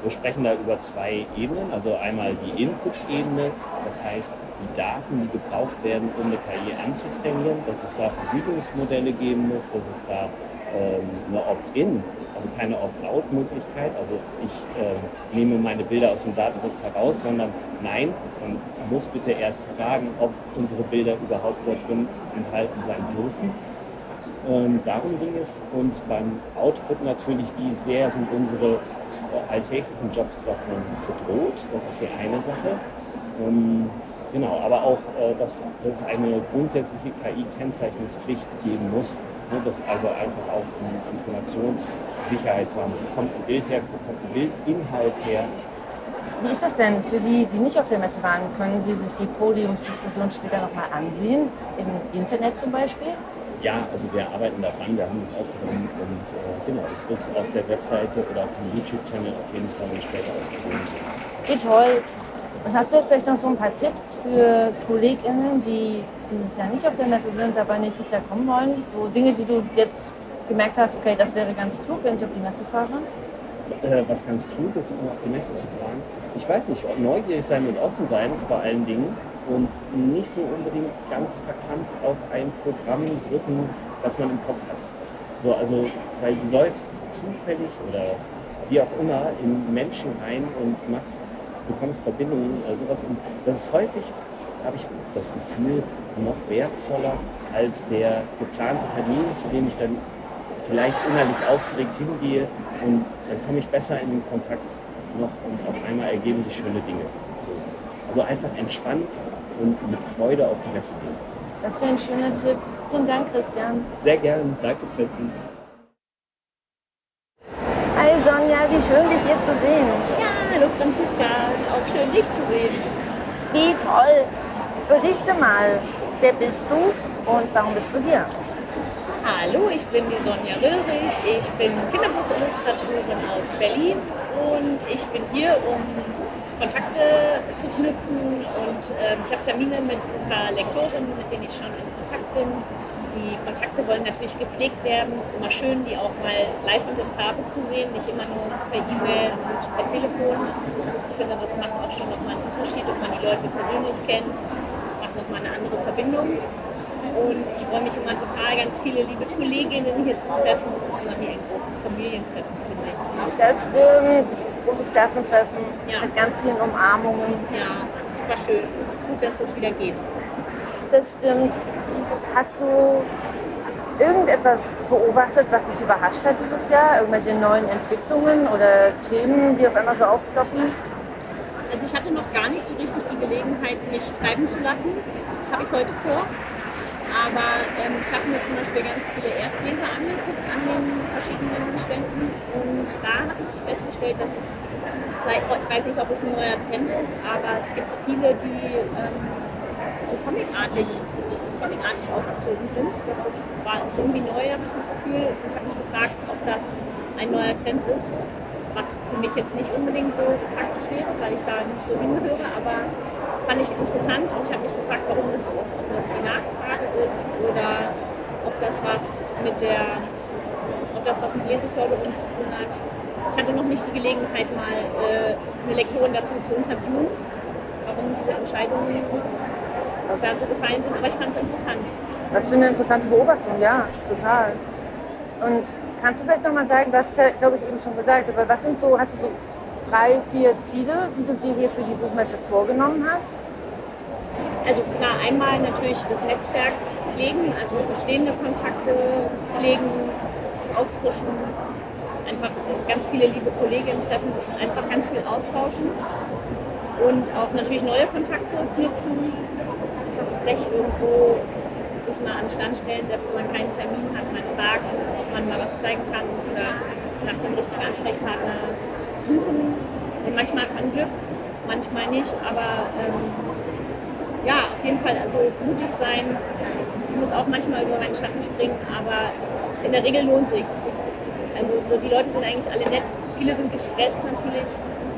Wir sprechen da über zwei Ebenen. Also einmal die Input-Ebene, das heißt die Daten, die gebraucht werden, um eine KI anzutrainieren, dass es da Vergütungsmodelle geben muss, dass es da ähm, eine Opt-in, also keine Opt-out-Möglichkeit. Also ich äh, nehme meine Bilder aus dem Datensatz heraus, sondern nein, man muss bitte erst fragen, ob unsere Bilder überhaupt dort drin enthalten sein dürfen. Ähm, darum ging es. Und beim Output natürlich, wie sehr sind unsere äh, alltäglichen Jobs davon bedroht. Das ist die eine Sache. Ähm, genau, aber auch, äh, dass, dass es eine grundsätzliche KI-Kennzeichnungspflicht geben muss. Ne, dass also einfach auch die Informationssicherheit zu haben. Wo kommt ein Bild her, wo kommt ein Bildinhalt her? Wie ist das denn für die, die nicht auf der Messe waren? Können Sie sich die Podiumsdiskussion später nochmal ansehen? Im Internet zum Beispiel? Ja, also wir arbeiten daran, wir haben das aufgenommen und äh, genau, es wird auf der Webseite oder auf dem YouTube-Channel auf jeden Fall später auch zu sehen sein. Wie toll. Und hast du jetzt vielleicht noch so ein paar Tipps für KollegInnen, die dieses Jahr nicht auf der Messe sind, aber nächstes Jahr kommen wollen? So Dinge, die du jetzt gemerkt hast, okay, das wäre ganz klug, wenn ich auf die Messe fahre? Äh, was ganz klug ist, um auf die Messe zu fahren. Ich weiß nicht, neugierig sein und offen sein vor allen Dingen und nicht so unbedingt ganz verkrampft auf ein Programm drücken, was man im Kopf hat. So, also, weil du läufst zufällig oder wie auch immer in Menschen rein und machst, bekommst Verbindungen oder sowas. Und das ist häufig, habe ich das Gefühl, noch wertvoller als der geplante Termin, zu dem ich dann vielleicht innerlich aufgeregt hingehe und dann komme ich besser in den Kontakt noch und auf einmal ergeben sich schöne Dinge. So. Also einfach entspannt und mit Freude auf die Messe gehen. Das wäre ein schöner Tipp. Vielen Dank, Christian. Sehr gerne. Danke, Fritzi. Hi Sonja, wie schön dich hier zu sehen. Ja, hallo Franziska. Ist auch schön, dich zu sehen. Wie toll. Berichte mal, wer bist du und warum bist du hier? Hallo, ich bin die Sonja Röhrig. Ich bin Kinderbuchillustratorin aus Berlin und ich bin hier, um Kontakte zu knüpfen. Und äh, ich habe Termine mit ein paar Lektorinnen, mit denen ich schon in Kontakt bin. Die Kontakte wollen natürlich gepflegt werden. Es ist immer schön, die auch mal live und in Farbe zu sehen, nicht immer nur per E-Mail und per Telefon. Ich finde, das macht auch schon nochmal einen Unterschied, ob man die Leute persönlich kennt, macht nochmal eine andere Verbindung. Und ich freue mich immer total, ganz viele liebe Kolleginnen hier zu treffen. Es ist immer wie ein großes Familientreffen, finde ich. Das stimmt. Großes Klassentreffen ja. mit ganz vielen Umarmungen. Ja, super schön. Gut, dass es wieder geht. Das stimmt. Hast du irgendetwas beobachtet, was dich überrascht hat dieses Jahr? Irgendwelche neuen Entwicklungen oder Themen, die auf einmal so aufploppen? Also ich hatte noch gar nicht so richtig die Gelegenheit, mich treiben zu lassen. Das habe ich heute vor. Aber ähm, ich habe mir zum Beispiel ganz viele Erstleser angeguckt an den verschiedenen Ständen und da habe ich festgestellt, dass es, ich weiß nicht, ob es ein neuer Trend ist, aber es gibt viele, die ähm, so comicartig, comicartig aufgezogen sind. Das ist, war, ist irgendwie neu, habe ich das Gefühl. Ich habe mich gefragt, ob das ein neuer Trend ist, was für mich jetzt nicht unbedingt so praktisch wäre, weil ich da nicht so hinhöre, aber fand ich interessant und ich habe mich gefragt, warum das so ist. Ob das die Nachfrage ist oder ob das was mit der, ob das was mit Leseförderung zu tun hat. Ich hatte noch nicht die Gelegenheit, mal äh, eine Lektorin dazu zu interviewen, warum diese Entscheidungen da so gefallen sind, aber ich fand es interessant. Was für eine interessante Beobachtung, ja, total. Und kannst du vielleicht noch mal sagen, du hast ja, glaube ich, eben schon gesagt, aber was sind so, hast du so drei, vier Ziele, die du dir hier für die Buchmesse vorgenommen hast? Also klar, einmal natürlich das Netzwerk pflegen, also bestehende Kontakte pflegen, auffrischen, einfach ganz viele liebe Kolleginnen treffen, sich einfach ganz viel austauschen. Und auch natürlich neue Kontakte knüpfen, einfach frech irgendwo sich mal den Stand stellen, selbst wenn man keinen Termin hat, mal fragen, ob man mal was zeigen kann oder nach dem richtigen Ansprechpartner suchen. Und manchmal hat Glück, manchmal nicht. Aber ähm, ja, auf jeden Fall also mutig sein. Ich muss auch manchmal über meinen Schatten springen, aber in der Regel lohnt sich's. Also so die Leute sind eigentlich alle nett. Viele sind gestresst natürlich.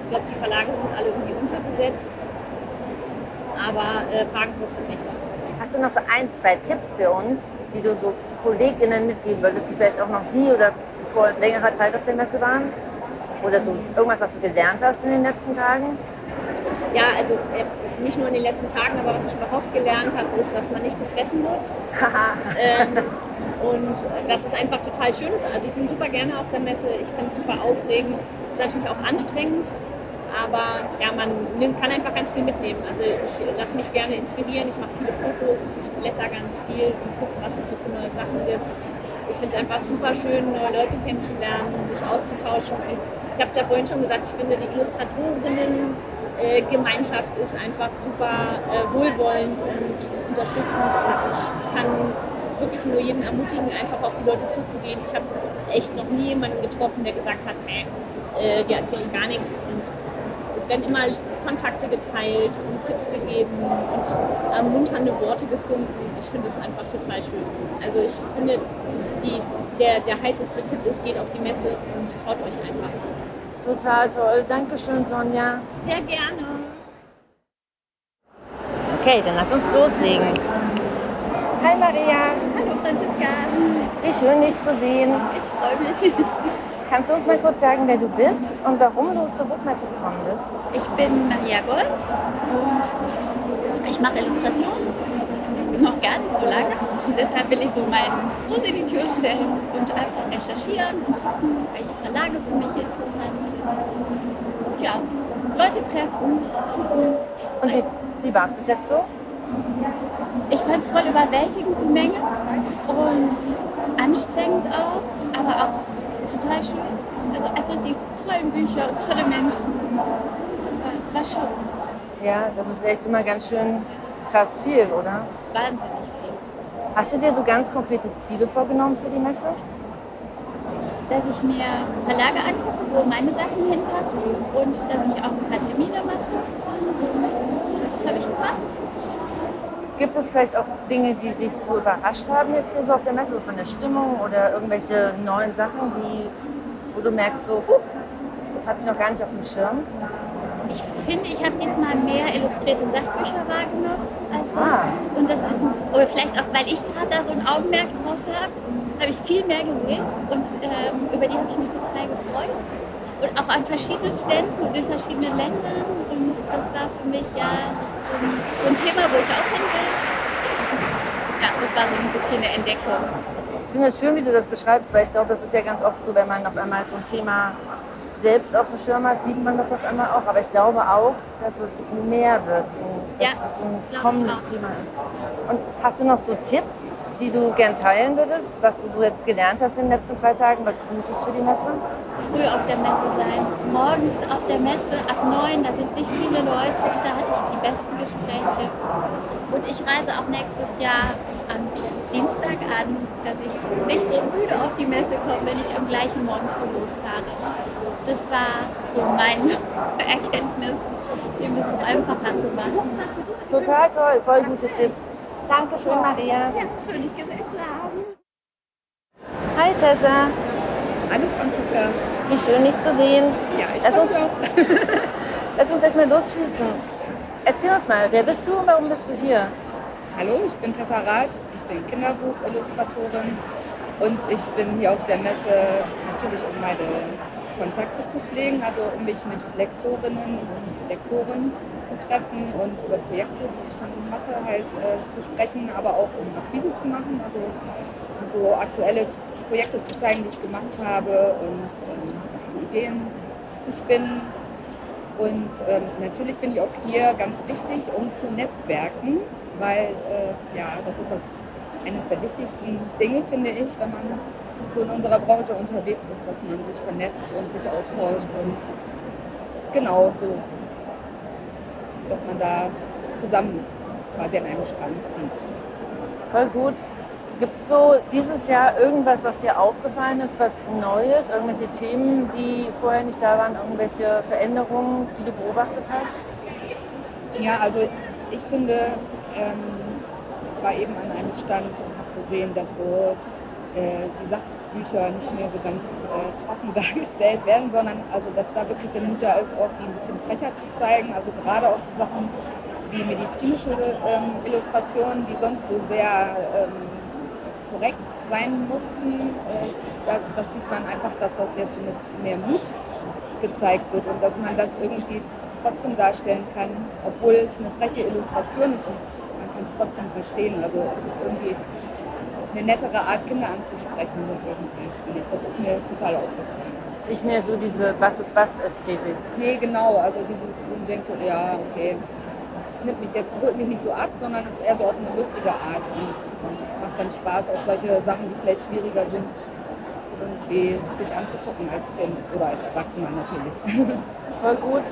Ich glaube, die Verlage sind alle irgendwie unterbesetzt. Aber äh, Fragen kostet nichts. Hast du noch so ein, zwei Tipps für uns, die du so KollegInnen mitgeben würdest, die vielleicht auch noch nie oder vor längerer Zeit auf der Messe waren? Oder so irgendwas, was du gelernt hast in den letzten Tagen? Ja, also äh, nicht nur in den letzten Tagen, aber was ich überhaupt gelernt habe, ist, dass man nicht gefressen wird. ähm, und dass es einfach total schön ist. Also ich bin super gerne auf der Messe. Ich finde es super aufregend. Es ist natürlich auch anstrengend, aber ja, man kann einfach ganz viel mitnehmen. Also ich lasse mich gerne inspirieren. Ich mache viele Fotos, ich blätter ganz viel und gucke, was es so für neue Sachen gibt. Ich finde es einfach super schön, neue Leute kennenzulernen und sich auszutauschen. Und habe es ja vorhin schon gesagt, ich finde die Illustratorinnen äh, ist einfach super äh, wohlwollend und unterstützend und ich kann wirklich nur jeden ermutigen, einfach auf die Leute zuzugehen. Ich habe echt noch nie jemanden getroffen, der gesagt hat, nee, äh, dir erzähle ich gar nichts. Und es werden immer Kontakte geteilt und Tipps gegeben und ermunternde Worte gefunden. Ich finde es einfach total schön. Also ich finde, die, der, der heißeste Tipp ist, geht auf die Messe und traut euch einfach. Total toll. Dankeschön, Sonja. Sehr gerne. Okay, dann lass uns loslegen. Hi Maria. Hallo Franziska. Wie schön, dich zu sehen. Ich freue mich. Kannst du uns mal kurz sagen, wer du bist und warum du zur Buchmesse gekommen bist? Ich bin Maria Gold und ich mache Illustrationen. Noch gar nicht so lange. Und deshalb will ich so meinen Fuß in die Tür stellen und einfach recherchieren und gucken, welche Verlage für mich interessant sind. Ja, Leute treffen. Und wie, wie war es bis jetzt so? Ich fand es voll überwältigend, die Menge. Und anstrengend auch, aber auch total schön. Also einfach die tollen Bücher und tolle Menschen. Das war, war schön. Ja, das ist echt immer ganz schön krass viel, oder? Wahnsinnig viel. Hast du dir so ganz konkrete Ziele vorgenommen für die Messe? Dass ich mir Verlage angucke, wo meine Sachen hinpassen und dass ich auch ein paar Termine mache. Das habe ich gemacht. Gibt es vielleicht auch Dinge, die dich so überrascht haben jetzt hier so auf der Messe, so von der Stimmung oder irgendwelche neuen Sachen, die, wo du merkst, so, huh, das hatte ich noch gar nicht auf dem Schirm? Ich finde, ich habe diesmal mehr illustrierte Sachbücher wahrgenommen als Ah. sonst. Und das ist, ein, oder vielleicht auch, weil ich gerade da so ein Augenmerk drauf habe, habe ich viel mehr gesehen und ähm, über die habe ich mich total gefreut. Und auch an verschiedenen Ständen und in verschiedenen Ländern. Und das war für mich ja so ein, so ein Thema, wo ich auch hin will. Ja, das war so ein bisschen eine Entdeckung. Ich finde es schön, wie du das beschreibst, weil ich glaube, das ist ja ganz oft so, wenn man auf einmal so ein Thema selbst auf dem Schirm hat, sieht man das auf einmal auch. Aber ich glaube auch, dass es mehr wird und dass Ja, es so ein kommendes. Thema ist. Und hast du noch so Tipps, die du gern teilen würdest, was du so jetzt gelernt hast in den letzten drei Tagen, was gut ist für die Messe? früh auf der Messe sein. Morgens auf der Messe ab neun, da sind nicht viele Leute und da hatte ich die besten Gespräche. Und ich reise auch nächstes Jahr Dienstag an, dass ich nicht so müde auf die Messe komme, wenn ich am gleichen Morgen früh losfahre. Das war so meine <laughs> Erkenntnis, dem es einfacher zu machen. Total toll, voll gute Tipps. Dankeschön, Maria. Ja, schön, dich gesehen zu haben. Hi Tessa, Hallo Franziska. wie schön dich zu sehen. Ja, ich Lass uns, <laughs> lass uns gleich mal losschießen. Erzähl uns mal, wer bist du und warum bist du hier? Hallo, ich bin Tessa Rath, bin Kinderbuchillustratorin und ich bin hier auf der Messe natürlich, um meine Kontakte zu pflegen, also um mich mit Lektorinnen und Lektoren zu treffen und über Projekte, die ich schon mache, halt äh, zu sprechen, aber auch um Akquise zu machen, also um so aktuelle Projekte zu zeigen, die ich gemacht habe und ähm, Ideen zu spinnen. Und ähm, natürlich bin ich auch hier ganz wichtig, um zu netzwerken, weil äh, ja, das ist das eines der wichtigsten Dinge, finde ich, wenn man so in unserer Branche unterwegs ist, dass man sich vernetzt und sich austauscht und genau so, dass man da zusammen quasi an einem Strang zieht. Voll gut. Gibt es so dieses Jahr irgendwas, was dir aufgefallen ist, was Neues, irgendwelche Themen, die vorher nicht da waren, irgendwelche Veränderungen, die du beobachtet hast? Ja, also ich finde, ähm, war eben an einem Stand und habe gesehen, dass so äh, die Sachbücher nicht mehr so ganz äh, trocken <laughs> dargestellt werden, sondern also dass da wirklich der Mut da ist, auch die ein bisschen frecher zu zeigen. Also gerade auch so Sachen wie medizinische ähm, Illustrationen, die sonst so sehr ähm, korrekt sein mussten. Äh, da, das sieht man einfach, dass das jetzt mit mehr Mut gezeigt wird und dass man das irgendwie trotzdem darstellen kann, obwohl es eine freche Illustration ist und kann es trotzdem verstehen. Also es ist irgendwie eine nettere Art, Kinder anzusprechen, irgendwie, finde ich. Das ist mir total aufgefallen. Nicht mehr so diese Was ist was Ästhetik. Nee, genau. Also dieses, wo du denkst so, ja, okay, es nimmt mich jetzt, holt mich nicht so ab, sondern es ist eher so auf eine lustige Art. Und es macht dann Spaß, auch solche Sachen, die vielleicht schwieriger sind, irgendwie sich anzugucken als Kind oder als Erwachsener natürlich. <laughs> Voll gut.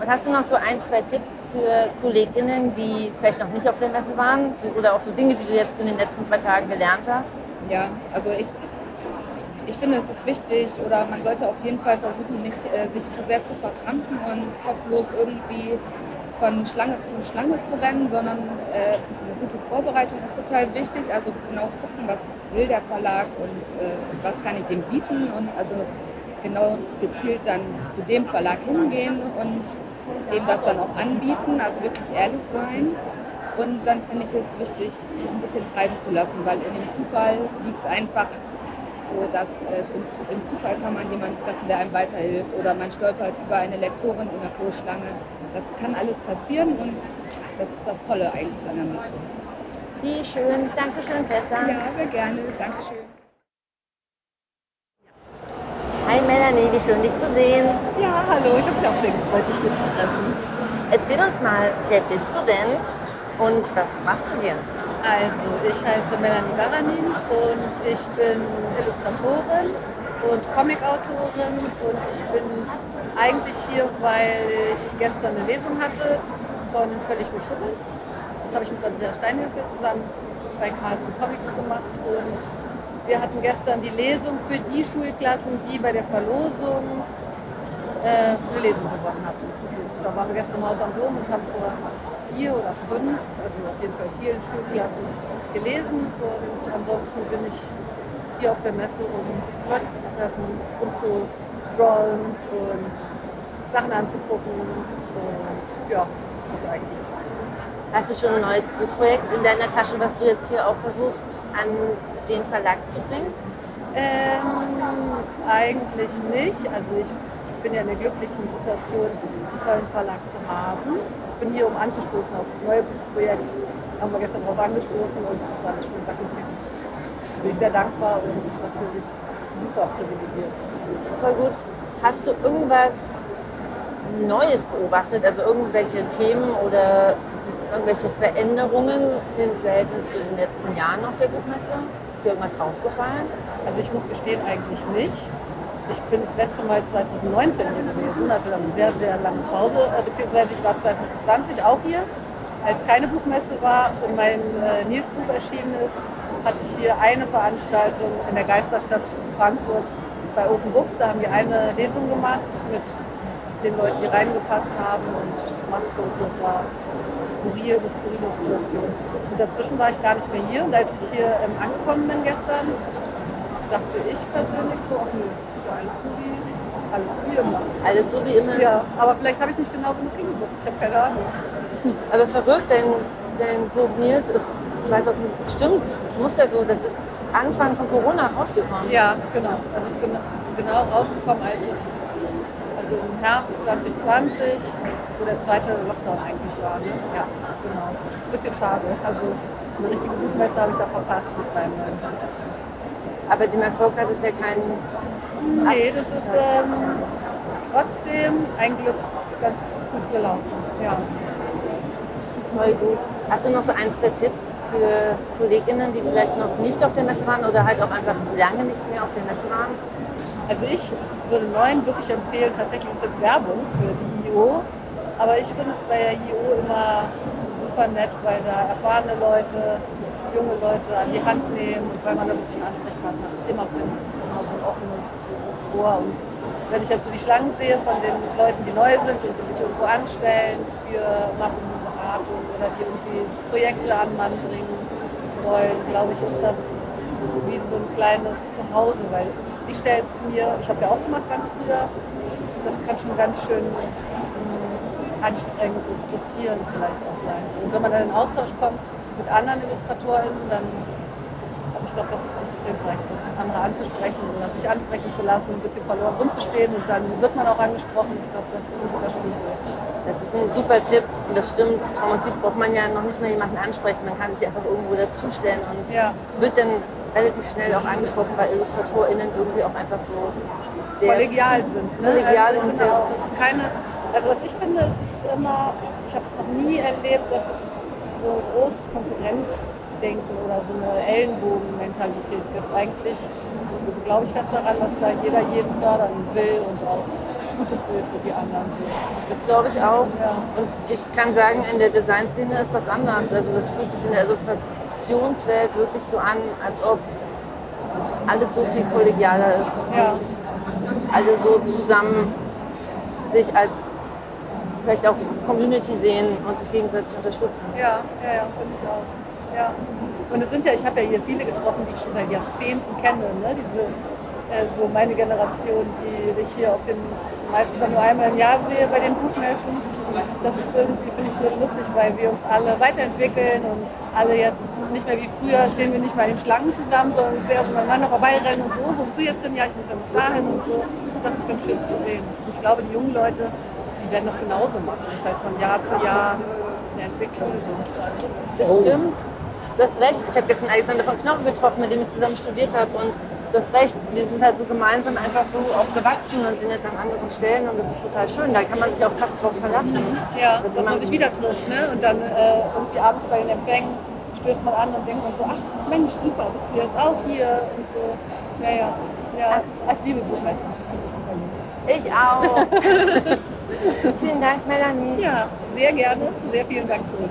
Und hast du noch so ein, zwei Tipps für KollegInnen, die vielleicht noch nicht auf der Messe waren? Oder auch so Dinge, die du jetzt in den letzten zwei Tagen gelernt hast? Ja, also ich, ich finde, es ist wichtig oder man sollte auf jeden Fall versuchen, nicht äh, sich zu sehr zu verkrampfen und kopflos irgendwie von Schlange zu Schlange zu rennen, sondern äh, gute Vorbereitung ist total wichtig. Also genau gucken, was will der Verlag und äh, was kann ich dem bieten und also genau gezielt dann zu dem Verlag hingehen und dem das dann auch anbieten, also wirklich ehrlich sein. Und dann finde ich es wichtig, sich ein bisschen treiben zu lassen, weil in dem Zufall liegt einfach so, dass äh, im, Zufall kann man jemanden treffen, der einem weiterhilft oder man stolpert über eine Lektorin in der Großschlange. Das kann alles passieren und das ist das Tolle eigentlich an der Messe. Wie schön. Dankeschön, Tessa. Ja, sehr gerne. Dankeschön. Hi Melanie, wie schön dich zu sehen. Ja, hallo, ich habe mich auch sehr gefreut, dich hier zu treffen. Erzähl uns mal, wer bist du denn und was machst du hier? Also, ich heiße Melanie Baranin und ich bin Illustratorin und Comicautorin und ich bin eigentlich hier, weil ich gestern eine Lesung hatte von Völlig beschummelt. Das habe ich mit Andreas Steinhöfel zusammen bei Carlsen Comics gemacht und wir hatten gestern die Lesung für die Schulklassen, die bei der Verlosung äh, eine Lesung gewonnen hatten. Da waren wir gestern im Haus am Dom und haben vor vier oder fünf, also auf jeden Fall vielen Schulklassen gelesen und ansonsten bin ich hier auf der Messe, um Leute zu treffen, um zu scrollen und Sachen anzugucken und ja, das eigentlich. Hast du schon ein neues Buchprojekt in deiner Tasche, was du jetzt hier auch versuchst an den Verlag zu bringen? Ähm, eigentlich nicht. Also ich bin ja in der glücklichen Situation, einen tollen Verlag zu haben. Ich bin hier, um anzustoßen auf das neue Buchprojekt. Haben wir gestern drauf angestoßen und es ist alles schon Sack und Tüten. Bin ich sehr dankbar und natürlich super privilegiert. Voll gut. Hast du irgendwas Neues beobachtet, also irgendwelche Themen oder irgendwelche Veränderungen im Verhältnis zu den letzten Jahren auf der Buchmesse? Ist dir irgendwas aufgefallen? Also ich muss gestehen, eigentlich nicht. Ich bin das letzte Mal 2019 hier gewesen, hatte dann eine sehr, sehr lange Pause, äh, beziehungsweise ich war 2020 auch hier. Als keine Buchmesse war und mein äh, Nils-Buch erschienen ist, hatte ich hier eine Veranstaltung in der Geisterstadt Frankfurt bei Open Books. Da haben wir eine Lesung gemacht mit den Leuten, die reingepasst haben und Maske und so. Es war skurril, eine skurrile Situation. Und dazwischen war ich gar nicht mehr hier. Und als ich hier ähm, angekommen bin gestern, dachte ich persönlich so, nö, ist ja alles so wie, alles wie immer. Alles so wie immer? Ja, aber vielleicht habe ich nicht genau genug hingeguckt. Ich habe keine Ahnung. Aber verrückt, dein, dein Buch Nils ist 2000, stimmt, es muss ja so, das ist Anfang von Corona rausgekommen. Ja, genau. Also es ist genau, genau rausgekommen, als es also im Herbst 2020, wo der zweite Lockdown eigentlich war. Ne? Ja, genau. Bisschen schade. Also eine richtige Buchmesse habe ich da verpasst mit meinem neuen Band. Aber dem Erfolg hat es ja keinen. Nee, das ist ähm, trotzdem ein Glück ganz gut gelaufen. Ja. Voll gut. Hast du noch so ein, zwei Tipps für KollegInnen, die vielleicht noch nicht auf der Messe waren oder halt auch einfach lange nicht mehr auf der Messe waren? Also ich würde neuen wirklich empfehlen, tatsächlich ist jetzt Werbung für die IO. Aber ich finde es bei der IO immer super nett, weil da erfahrene Leute, junge Leute an die Hand nehmen und weil man da wirklich einen Ansprechpartner immer findet. Das ist immer so ein offenes Ohr. Und wenn ich jetzt so die Schlangen sehe von den Leuten, die neu sind und die sich irgendwo anstellen für Mappenberatung oder die irgendwie Projekte an Mann bringen wollen, glaube ich, ist das wie so ein kleines Zuhause, weil ich stelle es mir, ich habe es ja auch gemacht ganz früher, das kann schon ganz schön ähm, anstrengend und frustrierend vielleicht auch sein. Und wenn man dann in Austausch kommt mit anderen IllustratorInnen, dann, also ich glaube, das ist auch das Hilfreichste, andere anzusprechen oder sich ansprechen zu lassen, ein bisschen verloren rumzustehen und dann wird man auch angesprochen. Ich glaube, das ist ein guter Schlüssel. Das ist ein super Tipp und das stimmt. Im Prinzip braucht man ja noch nicht mal jemanden ansprechen. Man kann sich einfach irgendwo dazustellen und Ja. wird dann relativ schnell auch angesprochen, weil IllustratorInnen irgendwie auch einfach so sehr kollegial sind. Ne? kollegial also und sehr auch, es ist keine, also was ich finde, es ist immer, ich habe es noch nie erlebt, dass es so ein großes Konkurrenzdenken oder so eine Ellenbogenmentalität gibt. Eigentlich glaube ich fest daran, dass da jeder jeden fördern will und auch Gutes will für die anderen. So. Das glaube ich auch. Ja. Und ich kann sagen, in der Designszene ist das anders. Also das fühlt sich in der Illustrationswelt wirklich so an, als ob es alles so viel kollegialer ist. Ja. Und alle so zusammen sich als vielleicht auch Community sehen und sich gegenseitig unterstützen. Ja, ja, ja, finde ich auch. Ja. Und es sind ja, ich habe ja hier viele getroffen, die ich schon seit Jahrzehnten kenne. Ne? Diese, äh, so meine Generation, die ich hier auf den meistens auch nur einmal im Jahr sehe bei den Buchmessen. Das ist irgendwie, finde ich, so lustig, weil wir uns alle weiterentwickeln und alle jetzt nicht mehr wie früher stehen wir nicht mal in Schlangen zusammen, sondern es ist eher so beieinander vorbeirennen und so, wo bist du jetzt hin? Ja, ich muss ja noch dahin und so. Das ist ganz schön zu sehen. Und ich glaube, die jungen Leute, die werden das genauso machen. Das ist halt von Jahr zu Jahr eine Entwicklung. Das stimmt. Du hast recht. Ich habe gestern Alexander von Knochen getroffen, mit dem ich zusammen studiert habe. Du hast recht, wir sind halt so gemeinsam einfach so auch gewachsen und sind jetzt an anderen Stellen und das ist total schön. Da kann man sich auch fast drauf verlassen. Ja, Dass dass man sich wieder trifft. Ne? Und dann äh, irgendwie abends bei den Empfängen stößt man an und denkt man so, ach Mensch, super, bist du jetzt auch hier und so. Ja, ja. ja. Ach, ich liebe lieb. Ich auch. <laughs> Vielen Dank, Melanie. Ja, sehr gerne. Sehr vielen Dank zurück.